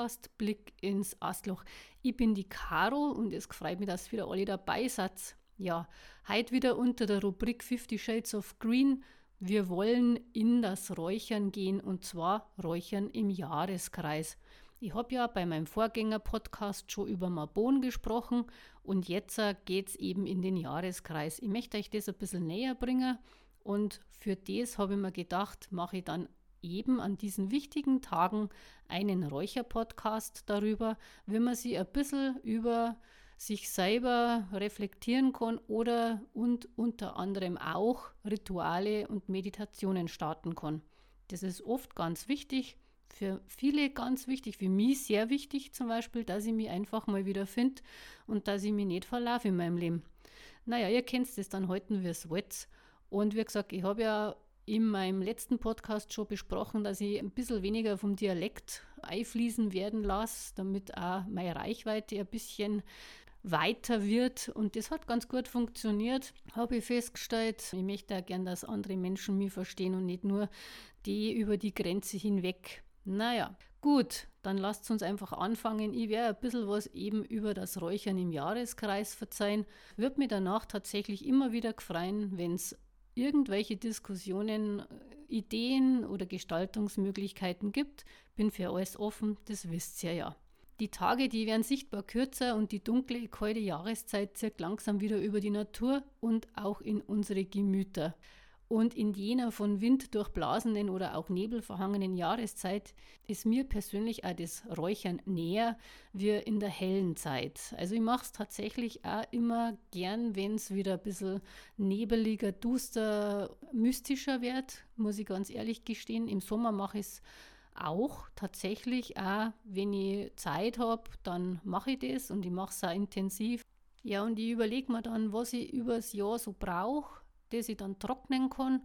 Podcast Blick ins Astloch. Ich bin die Caro und es freut mich, dass wieder alle dabei seid. Ja, heute wieder unter der Rubrik 50 Shades of Green. Wir wollen in das Räuchern gehen und zwar Räuchern im Jahreskreis. Ich habe ja bei meinem Vorgänger-Podcast schon über Marbon gesprochen und jetzt geht es eben in den Jahreskreis. Ich möchte euch das ein bisschen näher bringen und für das habe ich mir gedacht, mache ich dann eben an diesen wichtigen Tagen einen Räucher-Podcast darüber, wie man sich ein bisschen über sich selber reflektieren kann oder und unter anderem auch Rituale und Meditationen starten kann. Das ist oft ganz wichtig, für viele ganz wichtig, für mich sehr wichtig zum Beispiel, dass ich mich einfach mal wieder finde und dass ich mich nicht verlaufe in meinem Leben. Naja, ihr kennt es, dann halten wir es wollt. Und wie gesagt, ich habe ja in meinem letzten Podcast schon besprochen, dass ich ein bisschen weniger vom Dialekt einfließen werden lasse, damit auch meine Reichweite ein bisschen weiter wird. Und das hat ganz gut funktioniert, habe ich festgestellt. Ich möchte auch gern, dass andere Menschen mich verstehen und nicht nur die über die Grenze hinweg. Naja, gut, dann lasst uns einfach anfangen. Ich werde ein bisschen was eben über das Räuchern im Jahreskreis verzeihen. Wird mir danach tatsächlich immer wieder gefreien, wenn es irgendwelche Diskussionen, Ideen oder Gestaltungsmöglichkeiten gibt. Bin für alles offen, das wisst ihr ja. Die Tage, die werden sichtbar kürzer und die dunkle, kalte Jahreszeit zirkt langsam wieder über die Natur und auch in unsere Gemüter. Und in jener von Wind durchblasenen oder auch nebelverhangenen Jahreszeit ist mir persönlich auch das Räuchern näher wie in der hellen Zeit. Also ich mache es tatsächlich auch immer gern, wenn es wieder ein bisschen nebeliger, duster, mystischer wird, muss ich ganz ehrlich gestehen. Im Sommer mache ich es auch tatsächlich, auch wenn ich Zeit habe, dann mache ich das und ich mache es auch intensiv. Ja, und ich überlege mir dann, was ich übers Jahr so brauche das ich dann trocknen kann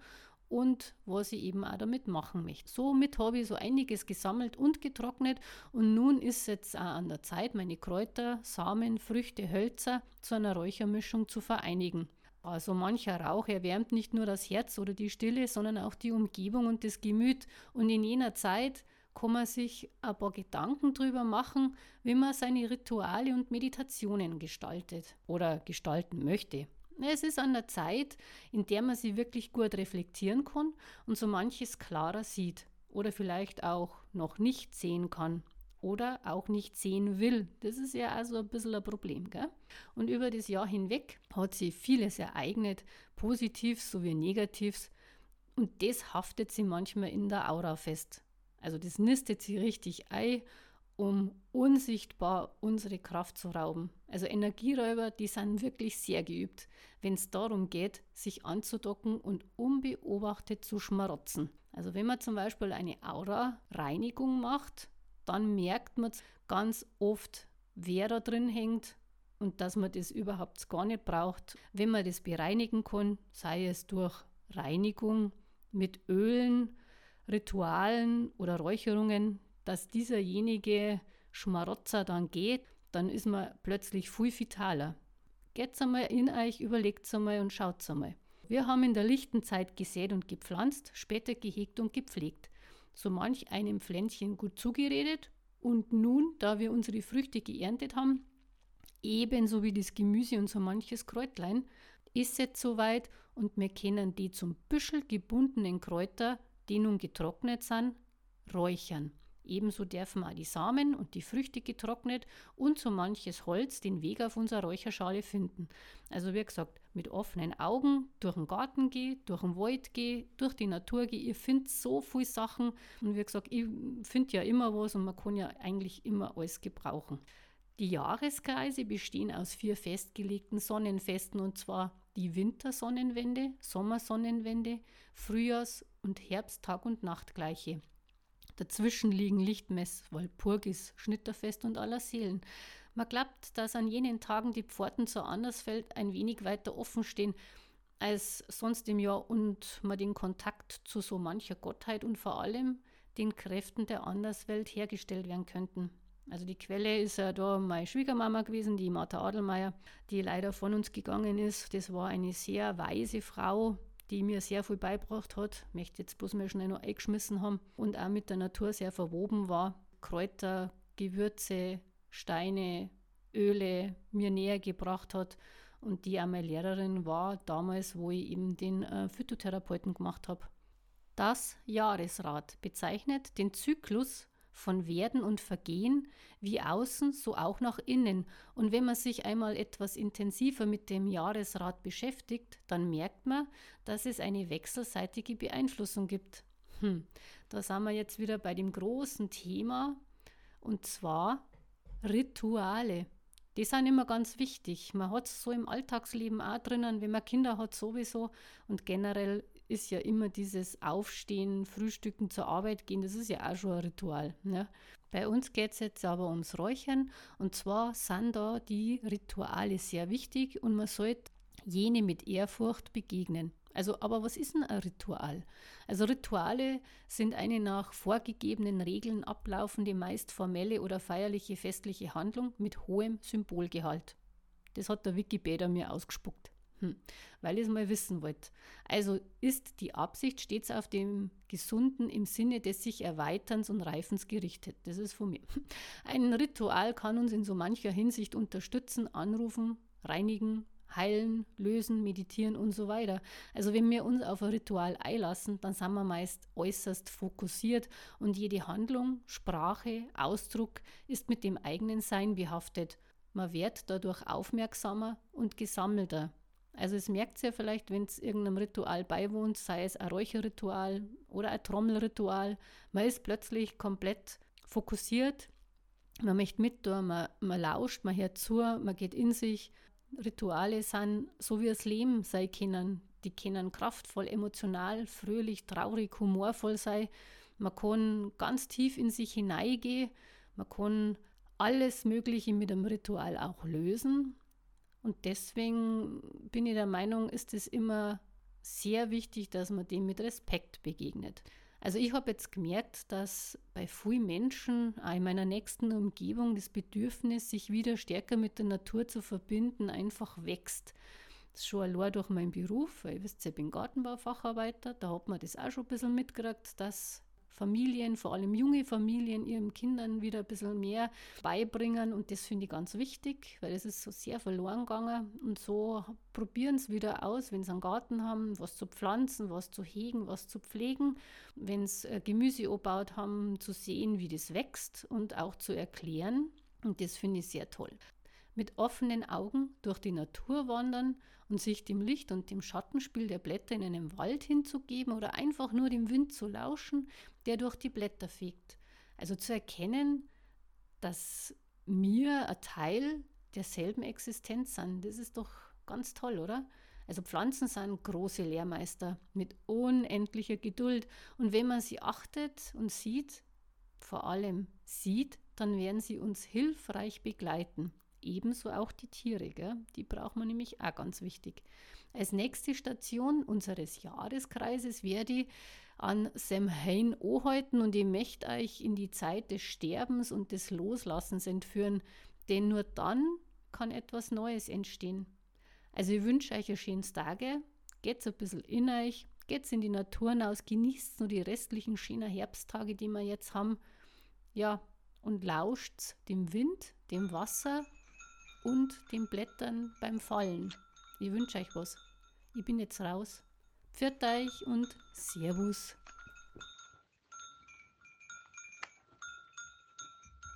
und was ich eben auch damit machen möchte. Somit habe ich so einiges gesammelt und getrocknet und nun ist es jetzt auch an der Zeit, meine Kräuter, Samen, Früchte, Hölzer zu einer Räuchermischung zu vereinigen. Also mancher Rauch erwärmt nicht nur das Herz oder die Stille, sondern auch die Umgebung und das Gemüt. Und in jener Zeit kann man sich ein paar Gedanken darüber machen, wie man seine Rituale und Meditationen gestaltet oder gestalten möchte. Es ist an der Zeit, in der man sie wirklich gut reflektieren kann und so manches klarer sieht oder vielleicht auch noch nicht sehen kann oder auch nicht sehen will. Das ist ja also ein bisschen ein Problem. Gell? Und über das Jahr hinweg hat sie vieles ereignet, Positives sowie Negatives. Und das haftet sie manchmal in der Aura fest. Also das nistet sie richtig ein um unsichtbar unsere Kraft zu rauben. Also Energieräuber, die sind wirklich sehr geübt, wenn es darum geht, sich anzudocken und unbeobachtet zu schmarotzen. Also wenn man zum Beispiel eine Aura-Reinigung macht, dann merkt man ganz oft, wer da drin hängt und dass man das überhaupt gar nicht braucht. Wenn man das bereinigen kann, sei es durch Reinigung mit Ölen, Ritualen oder Räucherungen, dass dieserjenige Schmarotzer dann geht, dann ist man plötzlich viel vitaler. Geht's einmal in euch, überlegt's einmal und schaut's einmal. Wir haben in der lichten Zeit gesät und gepflanzt, später gehegt und gepflegt. So manch einem Pflänzchen gut zugeredet und nun, da wir unsere Früchte geerntet haben, ebenso wie das Gemüse und so manches Kräutlein, ist es soweit und wir können die zum Büschel gebundenen Kräuter, die nun getrocknet sind, räuchern. Ebenso dürfen auch die Samen und die Früchte getrocknet und so manches Holz den Weg auf unserer Räucherschale finden. Also wie gesagt, mit offenen Augen durch den Garten gehe, durch den Wald gehe, durch die Natur gehe. Ihr findet so viele Sachen und wie gesagt, ich finde ja immer was und man kann ja eigentlich immer alles gebrauchen. Die Jahreskreise bestehen aus vier festgelegten Sonnenfesten und zwar die Wintersonnenwende, Sommersonnenwende, Frühjahrs- und Herbsttag- und Nachtgleiche. Dazwischen liegen Lichtmess, Walpurgis, Schnitterfest und aller Seelen. Man glaubt, dass an jenen Tagen die Pforten zur Andersfeld ein wenig weiter offen stehen als sonst im Jahr und man den Kontakt zu so mancher Gottheit und vor allem den Kräften der Anderswelt hergestellt werden könnten. Also die Quelle ist ja da meine Schwiegermama gewesen, die Martha Adelmeier, die leider von uns gegangen ist. Das war eine sehr weise Frau, die mir sehr viel beigebracht hat, möchte jetzt bloß mal schnell noch eingeschmissen haben und auch mit der Natur sehr verwoben war. Kräuter, Gewürze, Steine, Öle mir näher gebracht hat und die auch meine Lehrerin war damals, wo ich eben den äh, Phytotherapeuten gemacht habe. Das Jahresrad bezeichnet den Zyklus von Werden und Vergehen wie außen, so auch nach innen. Und wenn man sich einmal etwas intensiver mit dem Jahresrad beschäftigt, dann merkt man, dass es eine wechselseitige Beeinflussung gibt. Hm, da sind wir jetzt wieder bei dem großen Thema und zwar Rituale. Die sind immer ganz wichtig. Man hat es so im Alltagsleben auch drinnen, wenn man Kinder hat sowieso und generell ist ja immer dieses Aufstehen, Frühstücken, zur Arbeit gehen, das ist ja auch schon ein Ritual. Ne? Bei uns geht es jetzt aber ums Räuchern und zwar sind da die Rituale sehr wichtig und man sollte jene mit Ehrfurcht begegnen. Also, aber was ist denn ein Ritual? Also Rituale sind eine nach vorgegebenen Regeln ablaufende, meist formelle oder feierliche festliche Handlung mit hohem Symbolgehalt. Das hat der Wikipedia mir ausgespuckt. Hm, weil ich es mal wissen wollte. Also ist die Absicht stets auf dem Gesunden im Sinne des sich Erweiterns und Reifens gerichtet. Das ist von mir. Ein Ritual kann uns in so mancher Hinsicht unterstützen, anrufen, reinigen, heilen, lösen, meditieren und so weiter. Also wenn wir uns auf ein Ritual einlassen, dann sind wir meist äußerst fokussiert und jede Handlung, Sprache, Ausdruck ist mit dem eigenen Sein behaftet. Man wird dadurch aufmerksamer und gesammelter. Also es merkt ja vielleicht, wenn es irgendeinem Ritual beiwohnt, sei es ein Räucherritual oder ein Trommelritual, man ist plötzlich komplett fokussiert, man möchte mit, man, man lauscht, man hört zu, man geht in sich. Rituale sind so wie das Leben sein können. Die können kraftvoll, emotional, fröhlich, traurig, humorvoll sein. Man kann ganz tief in sich hineingehen. Man kann alles Mögliche mit einem Ritual auch lösen. Und deswegen bin ich der Meinung, ist es immer sehr wichtig, dass man dem mit Respekt begegnet. Also ich habe jetzt gemerkt, dass bei vielen Menschen auch in meiner nächsten Umgebung das Bedürfnis, sich wieder stärker mit der Natur zu verbinden, einfach wächst. Das ist schon allein durch meinen Beruf, weil ihr wisst, ich bin Gartenbaufacharbeiter, da hat man das auch schon ein bisschen mitgekriegt, dass Familien, vor allem junge Familien, ihren Kindern wieder ein bisschen mehr beibringen. Und das finde ich ganz wichtig, weil es ist so sehr verloren gegangen. Und so probieren es wieder aus, wenn sie einen Garten haben, was zu pflanzen, was zu hegen, was zu pflegen. Wenn sie äh, Gemüse angebaut haben, zu sehen, wie das wächst und auch zu erklären. Und das finde ich sehr toll mit offenen Augen durch die Natur wandern und sich dem Licht und dem Schattenspiel der Blätter in einem Wald hinzugeben oder einfach nur dem Wind zu lauschen, der durch die Blätter fegt. Also zu erkennen, dass wir ein Teil derselben Existenz sind. Das ist doch ganz toll, oder? Also Pflanzen sind große Lehrmeister mit unendlicher Geduld. Und wenn man sie achtet und sieht, vor allem sieht, dann werden sie uns hilfreich begleiten ebenso auch die Tiere. Gell? Die braucht man nämlich auch ganz wichtig. Als nächste Station unseres Jahreskreises werde ich an Samhain anhalten und ich möchte euch in die Zeit des Sterbens und des Loslassens entführen, denn nur dann kann etwas Neues entstehen. Also ich wünsche euch ein schönes Tage, geht's ein bisschen in euch, geht's in die Natur hinaus, genießt nur die restlichen schönen Herbsttage, die wir jetzt haben. Ja, und lauscht dem Wind, dem Wasser und den Blättern beim Fallen. Ich wünsche euch was. Ich bin jetzt raus. Pfiat euch und Servus.